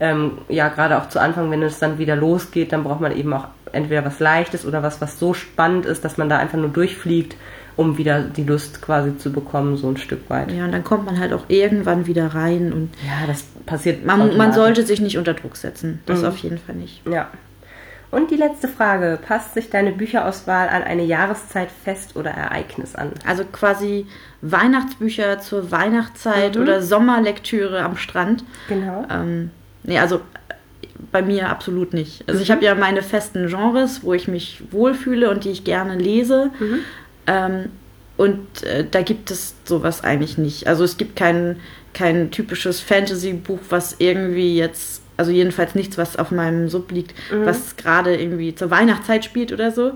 S1: ähm, ja, gerade auch zu Anfang, wenn es dann wieder losgeht, dann braucht man eben auch entweder was Leichtes oder was, was so spannend ist, dass man da einfach nur durchfliegt, um wieder die Lust quasi zu bekommen, so ein Stück weit.
S2: Ja, und dann kommt man halt auch irgendwann wieder rein und.
S1: Ja, das passiert.
S2: Man, man sollte sich nicht unter Druck setzen. Das mhm. auf jeden Fall nicht.
S1: Ja. Und die letzte Frage: Passt sich deine Bücherauswahl an eine Jahreszeit, Fest oder Ereignis an?
S2: Also quasi Weihnachtsbücher zur Weihnachtszeit mhm. oder Sommerlektüre am Strand.
S1: Genau.
S2: Ähm, nee, also bei mir absolut nicht. Also mhm. ich habe ja meine festen Genres, wo ich mich wohlfühle und die ich gerne lese. Mhm. Ähm, und äh, da gibt es sowas eigentlich nicht. Also es gibt kein, kein typisches Fantasy-Buch, was irgendwie jetzt, also jedenfalls nichts, was auf meinem Sub liegt, mhm. was gerade irgendwie zur Weihnachtszeit spielt oder so.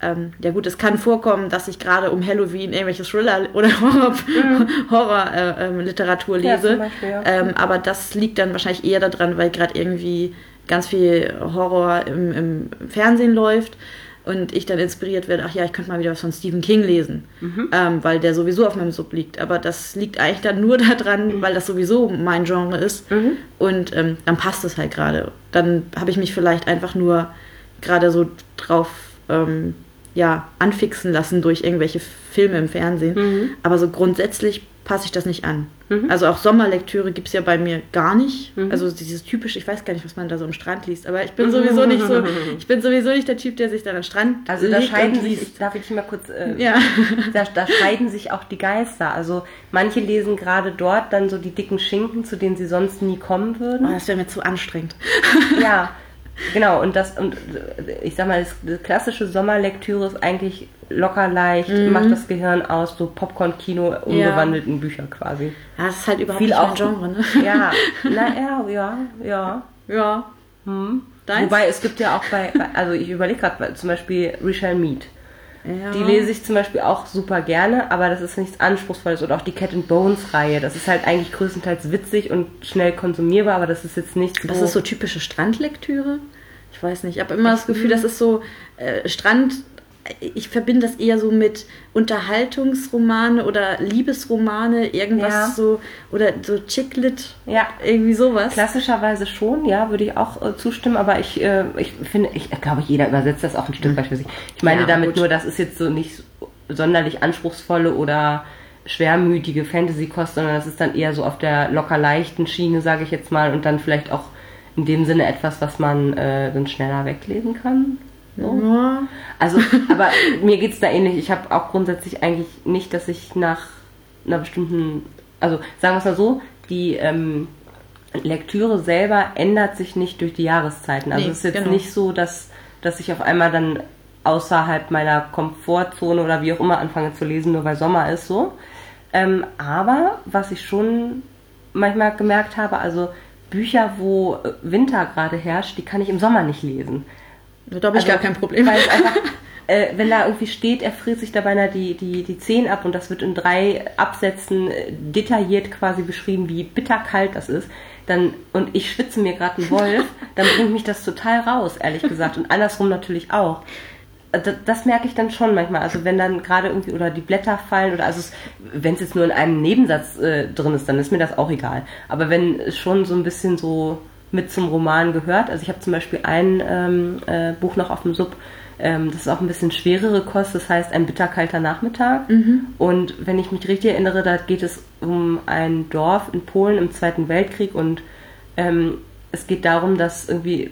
S2: Mhm. Ähm, ja gut, es kann vorkommen, dass ich gerade um Halloween irgendwelche Thriller oder Horror-Literatur Horror, äh, ähm, lese. Ja, Beispiel, ja. ähm, aber das liegt dann wahrscheinlich eher daran, weil gerade irgendwie ganz viel Horror im, im, Fernsehen läuft und ich dann inspiriert werde, ach ja, ich könnte mal wieder was von Stephen King lesen, mhm. ähm, weil der sowieso auf meinem Sub liegt. Aber das liegt eigentlich dann nur daran, mhm. weil das sowieso mein Genre ist mhm. und ähm, dann passt es halt gerade. Dann habe ich mich vielleicht einfach nur gerade so drauf ähm, ja, anfixen lassen durch irgendwelche Filme im Fernsehen. Mhm. Aber so grundsätzlich passe ich das nicht an. Mhm. Also auch Sommerlektüre gibt es ja bei mir gar nicht. Mhm. Also dieses typische, ich weiß gar nicht, was man da so am Strand liest, aber ich bin sowieso nicht so, ich bin sowieso nicht der Typ, der sich dann am Strand
S1: Also da scheiden sich, ich, darf ich mal kurz, äh, ja. da, da, scheiden sich auch die Geister. Also manche lesen gerade dort dann so die dicken Schinken, zu denen sie sonst nie kommen würden.
S2: Oh, das wäre mir zu anstrengend.
S1: Ja, Genau, und das, und ich sag mal, das, klassische Sommerlektüre ist eigentlich locker leicht, mhm. macht das Gehirn aus, so Popcorn-Kino umgewandelt ja. in Bücher quasi.
S2: Ja, das ist halt überhaupt Viel nicht mein Genre, ne?
S1: Ja, naja, ja, ja.
S2: Ja.
S1: Hm. Wobei es gibt ja auch bei, also ich überlege gerade zum Beispiel Richelle Mead. Ja. Die lese ich zum Beispiel auch super gerne, aber das ist nichts Anspruchsvolles. Oder auch die Cat and Bones Reihe. Das ist halt eigentlich größtenteils witzig und schnell konsumierbar, aber das ist jetzt nichts.
S2: Das ist so typische Strandlektüre? Ich weiß nicht. Ich habe immer das Gefühl, das ist so äh, Strand ich verbinde das eher so mit Unterhaltungsromane oder Liebesromane, irgendwas ja. so, oder so Chicklit,
S1: ja.
S2: irgendwie sowas.
S1: Klassischerweise schon, ja, würde ich auch äh, zustimmen, aber ich, äh, ich finde, ich glaube, jeder übersetzt das auch ein Stück weit für sich. Ich meine ja, damit gut. nur, das ist jetzt so nicht sonderlich anspruchsvolle oder schwermütige Fantasy-Kost, sondern das ist dann eher so auf der locker leichten Schiene, sage ich jetzt mal, und dann vielleicht auch in dem Sinne etwas, was man äh, dann schneller weglesen kann. So. Ja. Also, aber mir geht es da ähnlich. Ich habe auch grundsätzlich eigentlich nicht, dass ich nach einer bestimmten, also sagen wir es mal so, die ähm, Lektüre selber ändert sich nicht durch die Jahreszeiten. Also nee, es ist jetzt genau. nicht so, dass, dass ich auf einmal dann außerhalb meiner Komfortzone oder wie auch immer anfange zu lesen, nur weil Sommer ist so. Ähm, aber was ich schon manchmal gemerkt habe, also Bücher, wo Winter gerade herrscht, die kann ich im Sommer nicht lesen.
S2: Da habe ich also, gar kein Problem.
S1: Einfach, äh, wenn da irgendwie steht, er friert sich dabei die, die, die Zehen ab und das wird in drei Absätzen äh, detailliert quasi beschrieben, wie bitterkalt das ist, dann, und ich schwitze mir gerade einen Wolf, dann bringt mich das total raus, ehrlich gesagt. Und andersrum natürlich auch. Äh, das, das, merke ich dann schon manchmal. Also wenn dann gerade irgendwie oder die Blätter fallen oder also wenn es jetzt nur in einem Nebensatz äh, drin ist, dann ist mir das auch egal. Aber wenn es schon so ein bisschen so mit zum Roman gehört. Also ich habe zum Beispiel ein ähm, äh, Buch noch auf dem Sub, ähm, das ist auch ein bisschen schwerere Kost, das heißt ein bitterkalter Nachmittag. Mhm. Und wenn ich mich richtig erinnere, da geht es um ein Dorf in Polen im Zweiten Weltkrieg und ähm, es geht darum, dass irgendwie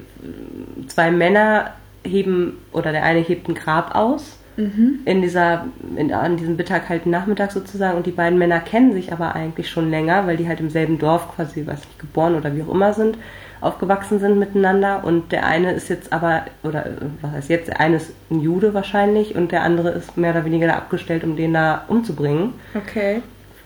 S1: zwei Männer heben oder der eine hebt ein Grab aus mhm. in dieser in, an diesem bitterkalten Nachmittag sozusagen und die beiden Männer kennen sich aber eigentlich schon länger, weil die halt im selben Dorf quasi, weiß nicht, geboren oder wie auch immer sind aufgewachsen sind miteinander und der eine ist jetzt aber, oder was heißt jetzt, der eine ist ein Jude wahrscheinlich und der andere ist mehr oder weniger da abgestellt, um den da umzubringen.
S2: Okay.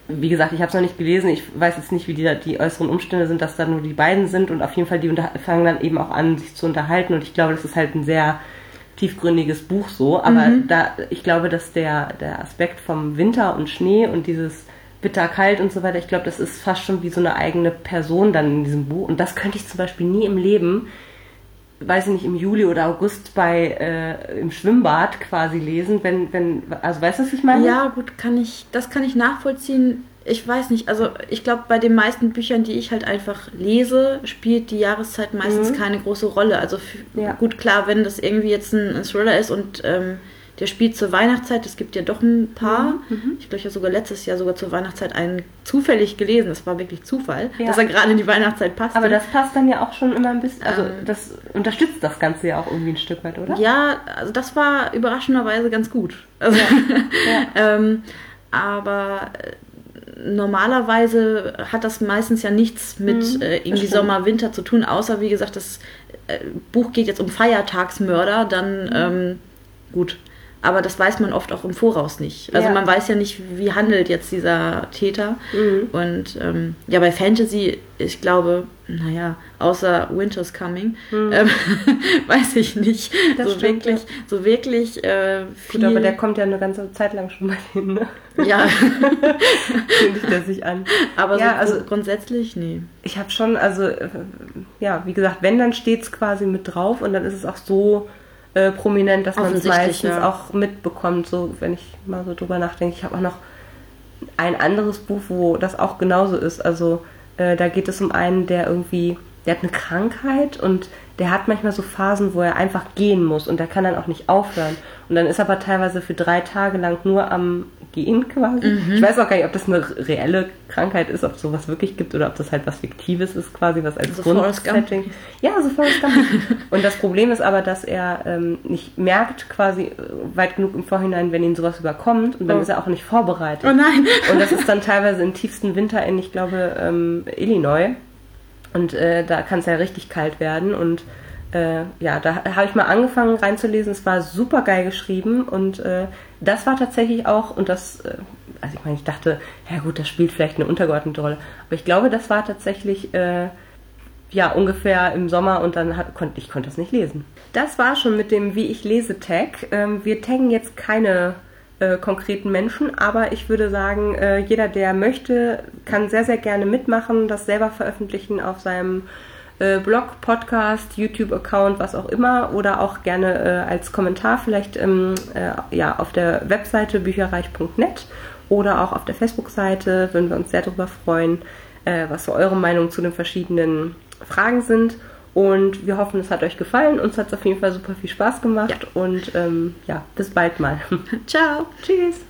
S1: Wie gesagt, ich habe es noch nicht gelesen, ich weiß jetzt nicht, wie die, die äußeren Umstände sind, dass da nur die beiden sind und auf jeden Fall die fangen dann eben auch an, sich zu unterhalten und ich glaube, das ist halt ein sehr tiefgründiges Buch so, aber mhm. da, ich glaube, dass der, der Aspekt vom Winter und Schnee und dieses bitterkalt und so weiter. Ich glaube, das ist fast schon wie so eine eigene Person dann in diesem Buch. Und das könnte ich zum Beispiel nie im Leben, weiß ich nicht, im Juli oder August bei äh, im Schwimmbad quasi lesen, wenn, wenn, also weißt du, was ich meine?
S2: Ja, gut, kann ich, das kann ich nachvollziehen. Ich weiß nicht, also ich glaube, bei den meisten Büchern, die ich halt einfach lese, spielt die Jahreszeit meistens mhm. keine große Rolle. Also ja. gut, klar, wenn das irgendwie jetzt ein, ein Thriller ist und ähm, der spielt zur Weihnachtszeit. Es gibt ja doch ein paar. Mhm. mhm. Ich glaube, ich habe sogar letztes Jahr sogar zur Weihnachtszeit einen zufällig gelesen. Das war wirklich Zufall, ja. dass er gerade in die Weihnachtszeit passt.
S1: Aber das passt dann ja auch schon immer ein bisschen. Also, ähm, das unterstützt das Ganze ja auch irgendwie ein Stück weit, oder?
S2: Ja, also das war überraschenderweise ganz gut. Also, ja. ja. ähm, aber äh, normalerweise hat das meistens ja nichts mit mhm, äh, irgendwie Sommer, Winter zu tun, außer wie gesagt, das äh, Buch geht jetzt um Feiertagsmörder, dann mhm. ähm, gut, aber das weiß man oft auch im Voraus nicht. Also ja. man weiß ja nicht, wie handelt jetzt dieser Täter. Mhm. Und ähm, ja, bei Fantasy, ich glaube, naja, außer Winter's Coming, mhm. ähm, weiß ich nicht. Das so stimmt, wirklich, ja. so wirklich äh,
S1: viel. Gut, aber der kommt ja eine ganze Zeit lang schon mal hin, ne?
S2: Ja.
S1: Kündigt er sich an.
S2: Aber ja, so also grundsätzlich, nee.
S1: Ich habe schon, also, äh, ja, wie gesagt, wenn, dann steht es quasi mit drauf und dann ist es auch so äh, prominent, dass man es meistens ja. auch mitbekommt, so wenn ich mal so drüber nachdenke. Ich habe auch noch ein anderes Buch, wo das auch genauso ist. Also äh, da geht es um einen, der irgendwie, der hat eine Krankheit und der hat manchmal so Phasen, wo er einfach gehen muss und der kann dann auch nicht aufhören. Und dann ist er aber teilweise für drei Tage lang nur am Gehen quasi. Mhm. Ich weiß auch gar nicht, ob das eine reelle Krankheit ist, ob es sowas wirklich gibt oder ob das halt was Fiktives ist quasi, was als so Grundsetting. Ja, so Forrest Gump. und das Problem ist aber, dass er ähm, nicht merkt quasi äh, weit genug im Vorhinein, wenn ihn sowas überkommt und dann oh. ist er auch nicht vorbereitet.
S2: Oh nein.
S1: und das ist dann teilweise im tiefsten Winter in, ich glaube, ähm, Illinois. Und äh, da kann es ja richtig kalt werden und äh, ja, da habe ich mal angefangen reinzulesen. Es war super geil geschrieben und äh, das war tatsächlich auch, und das, äh, also ich meine, ich dachte, ja gut, das spielt vielleicht eine untergeordnete Rolle, aber ich glaube, das war tatsächlich äh, ja ungefähr im Sommer und dann hat, konnt, ich konnte das nicht lesen. Das war schon mit dem Wie ich lese Tag. Ähm, wir taggen jetzt keine äh, konkreten Menschen, aber ich würde sagen, äh, jeder, der möchte, kann sehr, sehr gerne mitmachen, das selber veröffentlichen auf seinem äh, Blog, Podcast, YouTube-Account, was auch immer, oder auch gerne äh, als Kommentar vielleicht ähm, äh, ja, auf der Webseite bücherreich.net oder auch auf der Facebook-Seite. Würden wir uns sehr darüber freuen, äh, was so eure Meinung zu den verschiedenen Fragen sind. Und wir hoffen, es hat euch gefallen. Uns hat es auf jeden Fall super viel Spaß gemacht. Ja. Und ähm, ja, bis bald mal.
S2: Ciao.
S1: Tschüss.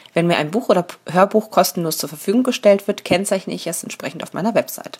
S3: Wenn mir ein Buch oder Hörbuch kostenlos zur Verfügung gestellt wird, kennzeichne ich es entsprechend auf meiner Website.